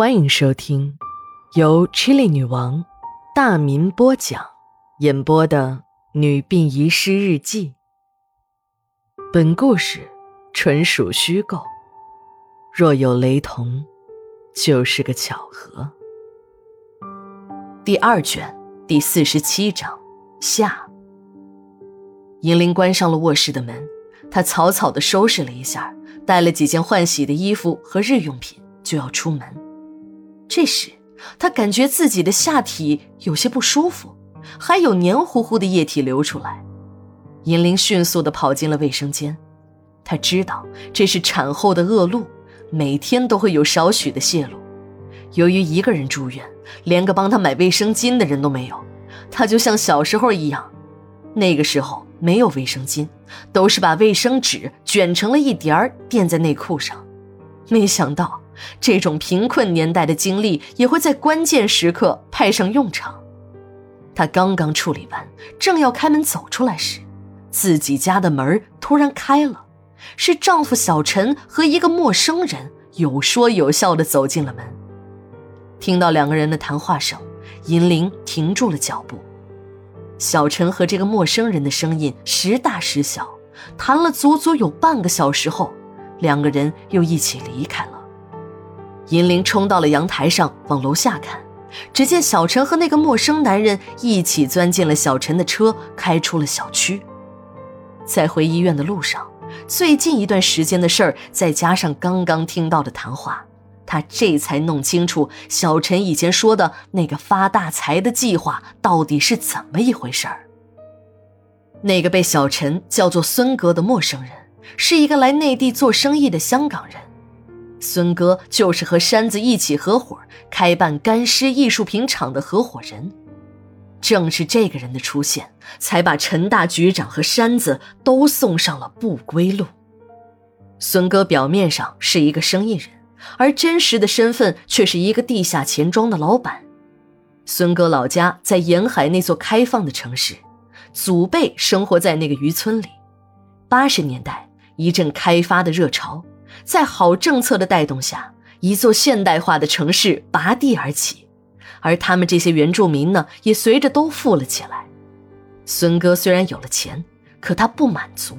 欢迎收听由 Chili 女王大民播讲、演播的《女病遗失日记》。本故事纯属虚构，若有雷同，就是个巧合。第二卷第四十七章下。银铃关上了卧室的门，她草草的收拾了一下，带了几件换洗的衣服和日用品，就要出门。这时，她感觉自己的下体有些不舒服，还有黏糊糊的液体流出来。银铃迅速地跑进了卫生间，她知道这是产后的恶露，每天都会有少许的泄露。由于一个人住院，连个帮她买卫生巾的人都没有，她就像小时候一样，那个时候没有卫生巾，都是把卫生纸卷成了一叠儿垫在内裤上。没想到。这种贫困年代的经历也会在关键时刻派上用场。她刚刚处理完，正要开门走出来时，自己家的门突然开了，是丈夫小陈和一个陌生人有说有笑的走进了门。听到两个人的谈话声，银铃停住了脚步。小陈和这个陌生人的声音时大时小，谈了足足有半个小时后，两个人又一起离开了。银铃冲到了阳台上，往楼下看，只见小陈和那个陌生男人一起钻进了小陈的车，开出了小区。在回医院的路上，最近一段时间的事儿，再加上刚刚听到的谈话，他这才弄清楚小陈以前说的那个发大财的计划到底是怎么一回事儿。那个被小陈叫做孙哥的陌生人，是一个来内地做生意的香港人。孙哥就是和山子一起合伙开办干尸艺术品厂的合伙人，正是这个人的出现，才把陈大局长和山子都送上了不归路。孙哥表面上是一个生意人，而真实的身份却是一个地下钱庄的老板。孙哥老家在沿海那座开放的城市，祖辈生活在那个渔村里。八十年代一阵开发的热潮。在好政策的带动下，一座现代化的城市拔地而起，而他们这些原住民呢，也随着都富了起来。孙哥虽然有了钱，可他不满足，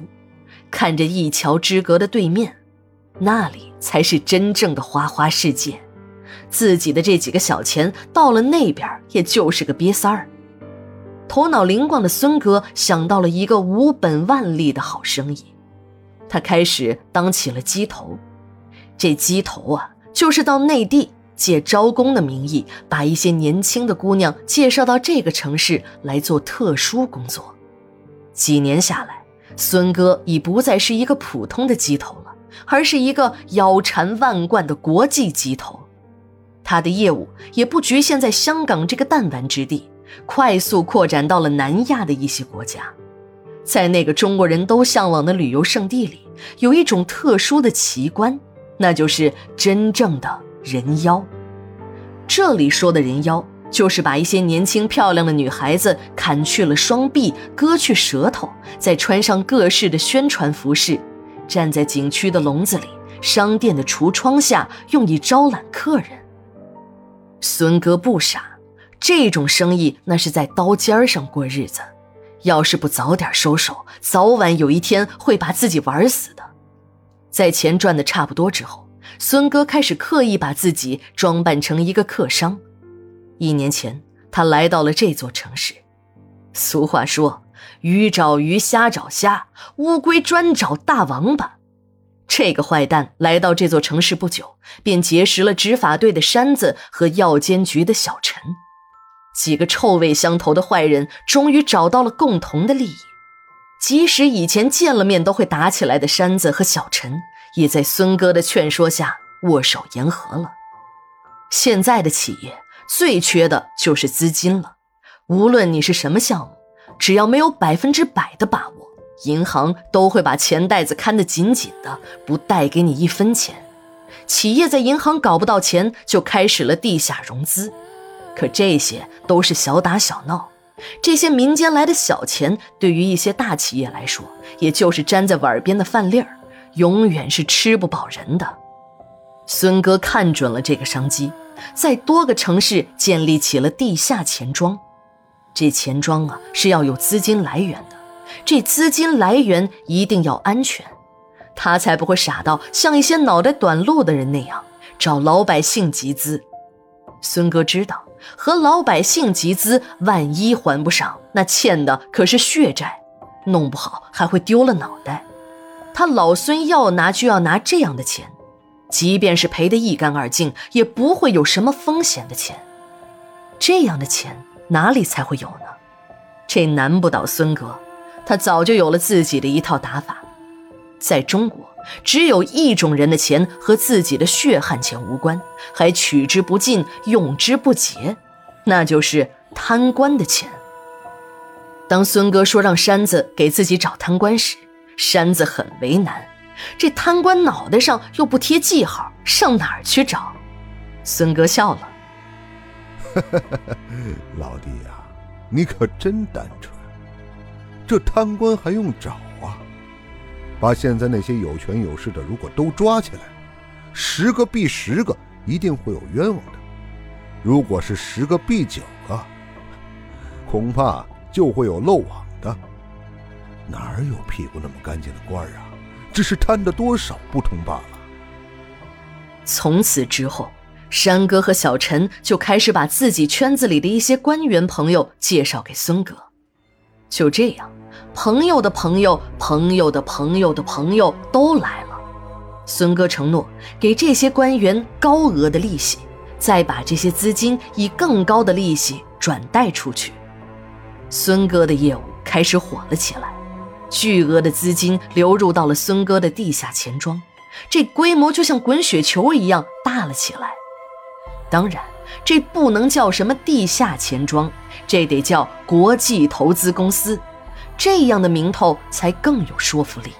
看着一桥之隔的对面，那里才是真正的花花世界。自己的这几个小钱到了那边，也就是个瘪三儿。头脑灵光的孙哥想到了一个无本万利的好生意。他开始当起了鸡头，这鸡头啊，就是到内地借招工的名义，把一些年轻的姑娘介绍到这个城市来做特殊工作。几年下来，孙哥已不再是一个普通的鸡头了，而是一个腰缠万贯的国际鸡头。他的业务也不局限在香港这个弹丸之地，快速扩展到了南亚的一些国家。在那个中国人都向往的旅游胜地里，有一种特殊的奇观，那就是真正的人妖。这里说的人妖，就是把一些年轻漂亮的女孩子砍去了双臂，割去舌头，再穿上各式的宣传服饰，站在景区的笼子里、商店的橱窗下，用以招揽客人。孙哥不傻，这种生意那是在刀尖上过日子。要是不早点收手，早晚有一天会把自己玩死的。在钱赚的差不多之后，孙哥开始刻意把自己装扮成一个客商。一年前，他来到了这座城市。俗话说：“鱼找鱼，虾找虾，乌龟专找大王八。”这个坏蛋来到这座城市不久，便结识了执法队的山子和药监局的小陈。几个臭味相投的坏人终于找到了共同的利益，即使以前见了面都会打起来的山子和小陈，也在孙哥的劝说下握手言和了。现在的企业最缺的就是资金了，无论你是什么项目，只要没有百分之百的把握，银行都会把钱袋子看得紧紧的，不贷给你一分钱。企业在银行搞不到钱，就开始了地下融资。可这些都是小打小闹，这些民间来的小钱，对于一些大企业来说，也就是粘在碗边的饭粒儿，永远是吃不饱人的。孙哥看准了这个商机，在多个城市建立起了地下钱庄。这钱庄啊是要有资金来源的，这资金来源一定要安全，他才不会傻到像一些脑袋短路的人那样找老百姓集资。孙哥知道，和老百姓集资，万一还不上，那欠的可是血债，弄不好还会丢了脑袋。他老孙要拿就要拿这样的钱，即便是赔得一干二净，也不会有什么风险的钱。这样的钱。哪里才会有呢？这难不倒孙哥，他早就有了自己的一套打法。在中国，只有一种人的钱和自己的血汗钱无关，还取之不尽、用之不竭，那就是贪官的钱。当孙哥说让山子给自己找贪官时，山子很为难。这贪官脑袋上又不贴记号，上哪儿去找？孙哥笑了。老弟呀，你可真单纯。这贪官还用找？把现在那些有权有势的，如果都抓起来，十个毙十个，一定会有冤枉的。如果是十个毙九个，恐怕就会有漏网的。哪有屁股那么干净的官啊？只是贪的多少不同罢了。从此之后。山哥和小陈就开始把自己圈子里的一些官员朋友介绍给孙哥，就这样，朋友的朋友、朋友的朋友的朋友都来了。孙哥承诺给这些官员高额的利息，再把这些资金以更高的利息转贷出去。孙哥的业务开始火了起来，巨额的资金流入到了孙哥的地下钱庄，这规模就像滚雪球一样大了起来。当然，这不能叫什么地下钱庄，这得叫国际投资公司，这样的名头才更有说服力。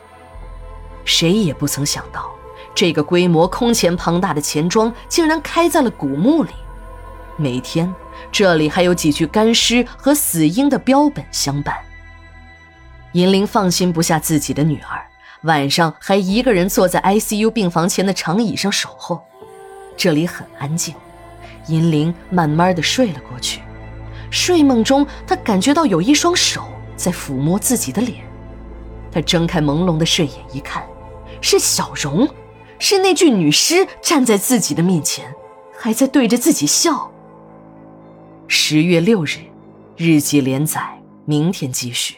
谁也不曾想到，这个规模空前庞大的钱庄竟然开在了古墓里。每天，这里还有几具干尸和死婴的标本相伴。银铃放心不下自己的女儿，晚上还一个人坐在 ICU 病房前的长椅上守候。这里很安静。银铃慢慢的睡了过去，睡梦中，她感觉到有一双手在抚摸自己的脸。她睁开朦胧的睡眼一看，是小荣，是那具女尸站在自己的面前，还在对着自己笑。十月六日，日记连载，明天继续。